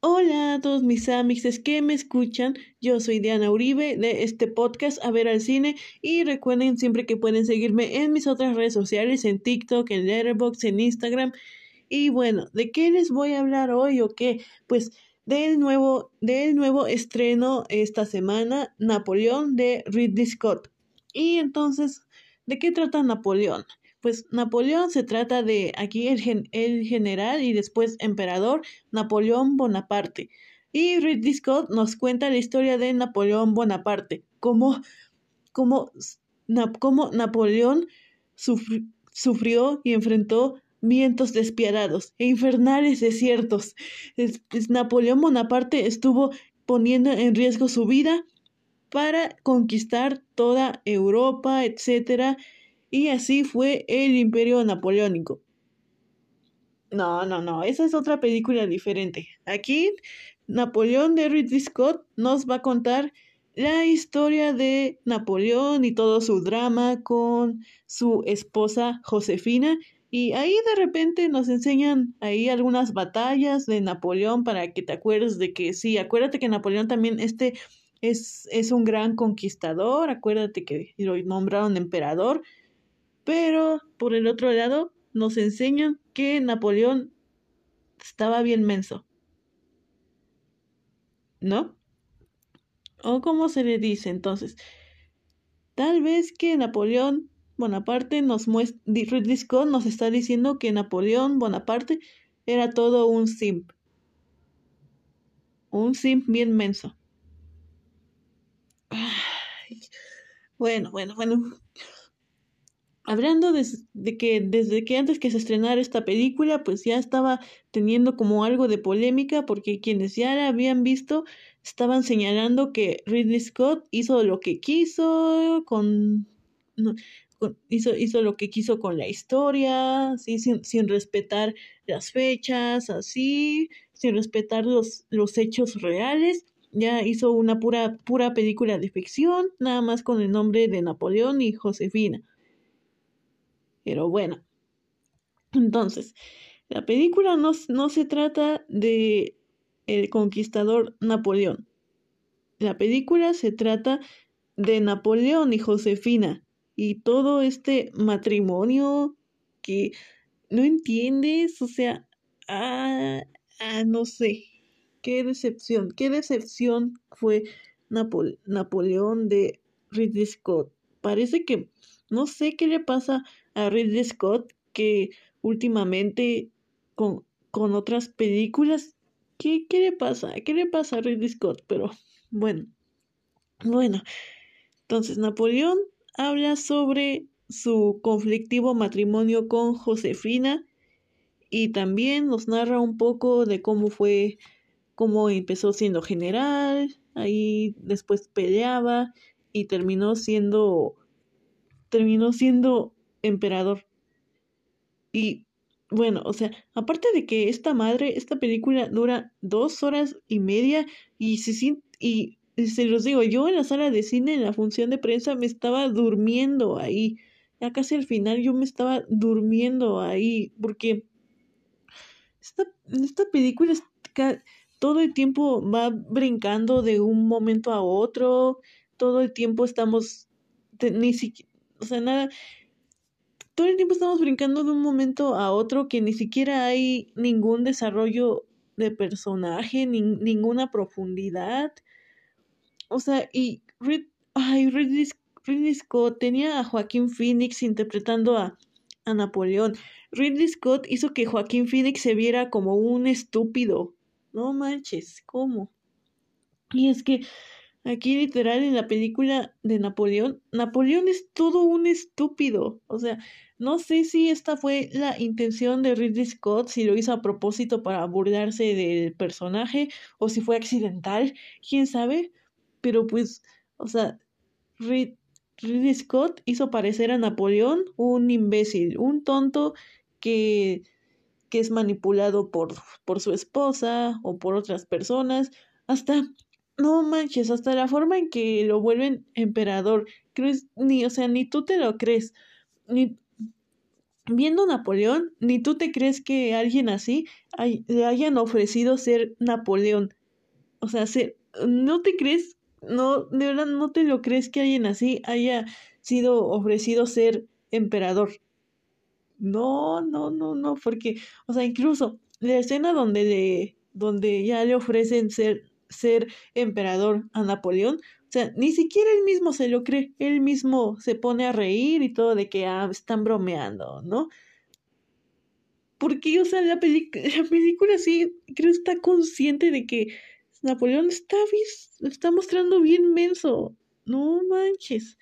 Hola a todos mis amigos que me escuchan, yo soy Diana Uribe de este podcast A ver al cine y recuerden siempre que pueden seguirme en mis otras redes sociales, en TikTok, en Letterboxd, en Instagram y bueno, ¿de qué les voy a hablar hoy o qué? Pues del nuevo, del nuevo estreno esta semana, Napoleón de Ridley Scott. Y entonces, ¿de qué trata Napoleón? Pues Napoleón se trata de aquí el, el general y después emperador Napoleón Bonaparte. Y Ridley Scott nos cuenta la historia de Napoleón Bonaparte, cómo, cómo, Napoleón sufrió y enfrentó vientos despiadados e infernales desiertos. Napoleón Bonaparte estuvo poniendo en riesgo su vida para conquistar toda Europa, etc. Y así fue el imperio napoleónico. No, no, no, esa es otra película diferente. Aquí, Napoleón de Ridley Scott nos va a contar la historia de Napoleón y todo su drama con su esposa Josefina y ahí de repente nos enseñan ahí algunas batallas de Napoleón para que te acuerdes de que sí, acuérdate que Napoleón también este es, es un gran conquistador, acuérdate que lo nombraron emperador, pero por el otro lado nos enseñan que Napoleón estaba bien menso. ¿No? ¿O cómo se le dice entonces? Tal vez que Napoleón Bonaparte nos muestra, Scott nos está diciendo que Napoleón Bonaparte era todo un simp. Un simp bien menso. Bueno, bueno, bueno. Hablando de, que desde que antes que se estrenara esta película, pues ya estaba teniendo como algo de polémica porque quienes ya la habían visto estaban señalando que Ridley Scott hizo lo que quiso con hizo, hizo lo que quiso con la historia, ¿sí? sin, sin respetar las fechas, así, sin respetar los, los hechos reales. Ya hizo una pura, pura película de ficción, nada más con el nombre de Napoleón y Josefina. Pero bueno, entonces, la película no, no se trata de el conquistador Napoleón. La película se trata de Napoleón y Josefina, y todo este matrimonio que no entiendes, o sea, ah, ah no sé, qué decepción, qué decepción fue Napoleón de Ridley Scott. Parece que no sé qué le pasa a Ridley Scott que últimamente con, con otras películas, ¿qué, ¿qué le pasa? ¿Qué le pasa a Ridley Scott? Pero bueno, bueno, entonces Napoleón habla sobre su conflictivo matrimonio con Josefina y también nos narra un poco de cómo fue, cómo empezó siendo general, ahí después peleaba y terminó siendo, terminó siendo emperador. Y bueno, o sea, aparte de que esta madre, esta película dura dos horas y media y se y se los digo, yo en la sala de cine, en la función de prensa, me estaba durmiendo ahí. Ya casi al final yo me estaba durmiendo ahí, porque esta, esta película todo el tiempo va brincando de un momento a otro, todo el tiempo estamos, ni o sea, nada, todo el tiempo estamos brincando de un momento a otro que ni siquiera hay ningún desarrollo de personaje, ni, ninguna profundidad. O sea, y ay, Ridley, Scott tenía a Joaquín Phoenix interpretando a, a Napoleón. Ridley Scott hizo que Joaquín Phoenix se viera como un estúpido. No manches, ¿cómo? Y es que aquí literal en la película de Napoleón, Napoleón es todo un estúpido. O sea, no sé si esta fue la intención de Ridley Scott, si lo hizo a propósito para burlarse del personaje o si fue accidental, quién sabe. Pero pues, o sea, Ridley Scott hizo parecer a Napoleón un imbécil, un tonto que, que es manipulado por, por su esposa o por otras personas, hasta, no manches, hasta la forma en que lo vuelven emperador, crees, ni, o sea, ni tú te lo crees, ni, viendo Napoleón, ni tú te crees que alguien así le hayan ofrecido ser Napoleón. O sea, no te crees, no, de verdad no te lo crees que alguien así haya sido ofrecido ser emperador. No, no, no, no, porque, o sea, incluso la escena donde le, donde ya le ofrecen ser, ser emperador a Napoleón, o sea, ni siquiera él mismo se lo cree, él mismo se pone a reír y todo de que ah, están bromeando, ¿no? Porque, o sea, la, la película sí, creo está consciente de que Napoleón está, está mostrando bien menso. No manches.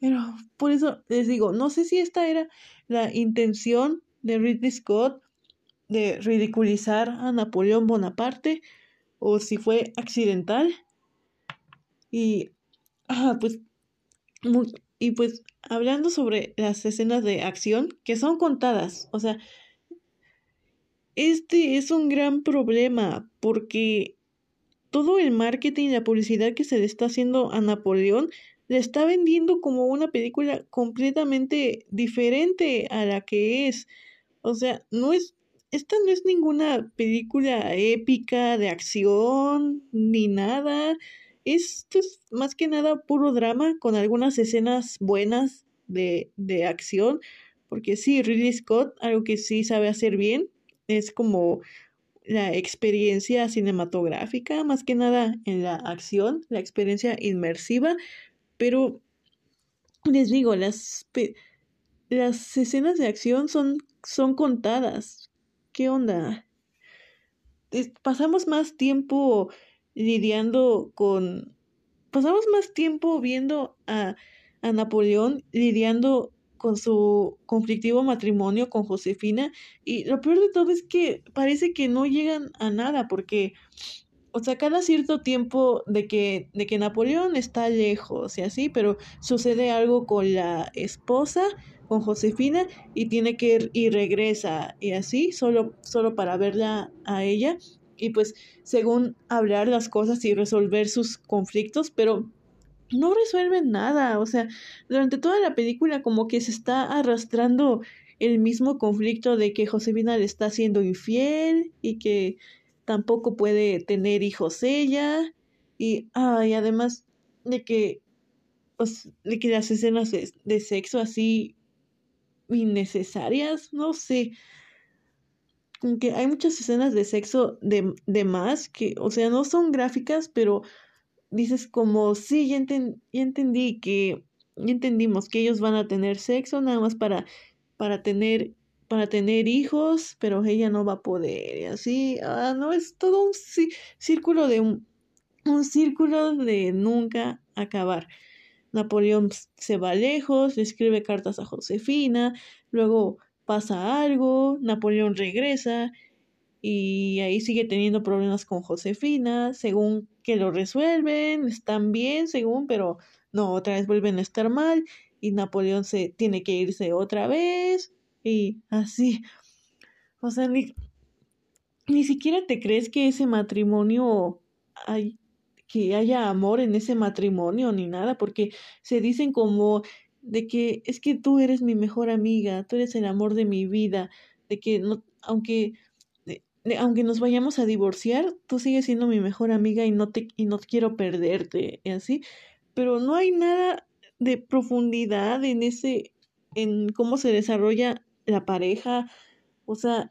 Pero por eso les digo, no sé si esta era la intención de Ridley Scott de ridiculizar a Napoleón Bonaparte o si fue accidental. Y, ah, pues, y pues hablando sobre las escenas de acción que son contadas, o sea, este es un gran problema porque todo el marketing y la publicidad que se le está haciendo a Napoleón le está vendiendo como una película completamente diferente a la que es. O sea, no es, esta no es ninguna película épica de acción ni nada. Esto es más que nada puro drama con algunas escenas buenas de, de acción. Porque sí, Ridley Scott, algo que sí sabe hacer bien, es como la experiencia cinematográfica, más que nada en la acción, la experiencia inmersiva, pero les digo, las, las escenas de acción son, son contadas. ¿Qué onda? pasamos más tiempo lidiando con... Pasamos más tiempo viendo a, a Napoleón lidiando con su conflictivo matrimonio con Josefina y lo peor de todo es que parece que no llegan a nada porque o sea, cada cierto tiempo de que, de que Napoleón está lejos y así, pero sucede algo con la esposa, con Josefina, y tiene que ir y regresa y así, solo, solo para verla a ella. Y pues según hablar las cosas y resolver sus conflictos, pero no resuelven nada, o sea, durante toda la película como que se está arrastrando el mismo conflicto de que Josefina le está siendo infiel y que tampoco puede tener hijos ella. Y ay, además de que de que las escenas de, sexo así innecesarias, no sé. Que hay muchas escenas de sexo de, de más que, o sea, no son gráficas, pero dices como, sí, ya, entendí que, ya entendimos que ellos van a tener sexo nada más para, para tener para tener hijos, pero ella no va a poder. Y así, ah, no, es todo un círculo de un, un círculo de nunca acabar. Napoleón se va lejos, le escribe cartas a Josefina, luego pasa algo, Napoleón regresa y ahí sigue teniendo problemas con Josefina, según que lo resuelven, están bien, según, pero no, otra vez vuelven a estar mal y Napoleón se tiene que irse otra vez y así. O sea, ni, ni siquiera te crees que ese matrimonio hay que haya amor en ese matrimonio ni nada, porque se dicen como de que es que tú eres mi mejor amiga, tú eres el amor de mi vida, de que no, aunque aunque nos vayamos a divorciar, tú sigues siendo mi mejor amiga y no te y no quiero perderte, y así, pero no hay nada de profundidad en ese en cómo se desarrolla la pareja, o sea,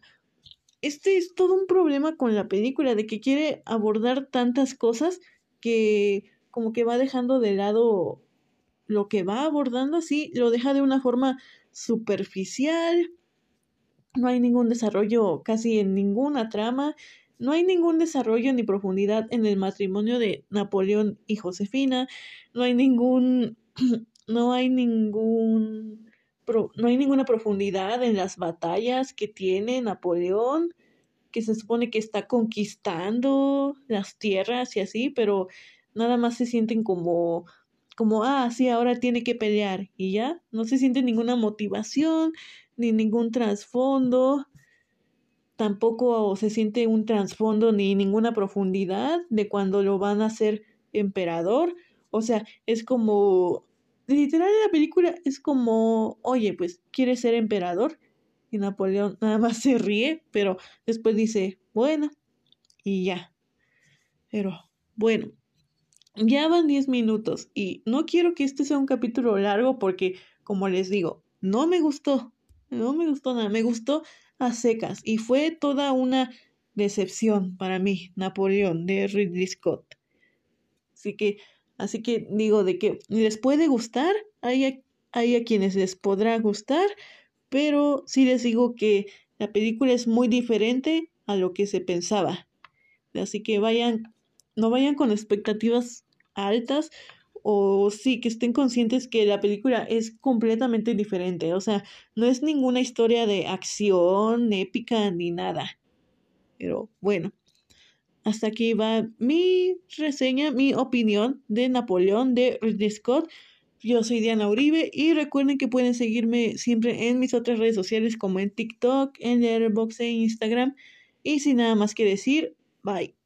este es todo un problema con la película, de que quiere abordar tantas cosas que como que va dejando de lado lo que va abordando así, lo deja de una forma superficial, no hay ningún desarrollo casi en ninguna trama, no hay ningún desarrollo ni profundidad en el matrimonio de Napoleón y Josefina, no hay ningún, no hay ningún no hay ninguna profundidad en las batallas que tiene Napoleón, que se supone que está conquistando las tierras y así, pero nada más se sienten como como ah, sí, ahora tiene que pelear y ya, no se siente ninguna motivación ni ningún trasfondo. Tampoco se siente un trasfondo ni ninguna profundidad de cuando lo van a hacer emperador. O sea, es como literal la película es como, oye, pues, ¿quieres ser emperador? Y Napoleón nada más se ríe, pero después dice, bueno, y ya. Pero bueno, ya van 10 minutos y no quiero que este sea un capítulo largo porque, como les digo, no me gustó, no me gustó nada, me gustó a secas y fue toda una decepción para mí, Napoleón de Ridley Scott. Así que, así que digo de que les puede gustar, hay a, hay a quienes les podrá gustar, pero sí les digo que la película es muy diferente a lo que se pensaba. Así que vayan, no vayan con expectativas altas o sí que estén conscientes que la película es completamente diferente. O sea, no es ninguna historia de acción épica ni nada. Pero bueno, hasta aquí va mi reseña, mi opinión de Napoleón de Ridley Scott. Yo soy Diana Uribe y recuerden que pueden seguirme siempre en mis otras redes sociales como en TikTok, en Letterboxd e Instagram. Y sin nada más que decir, bye.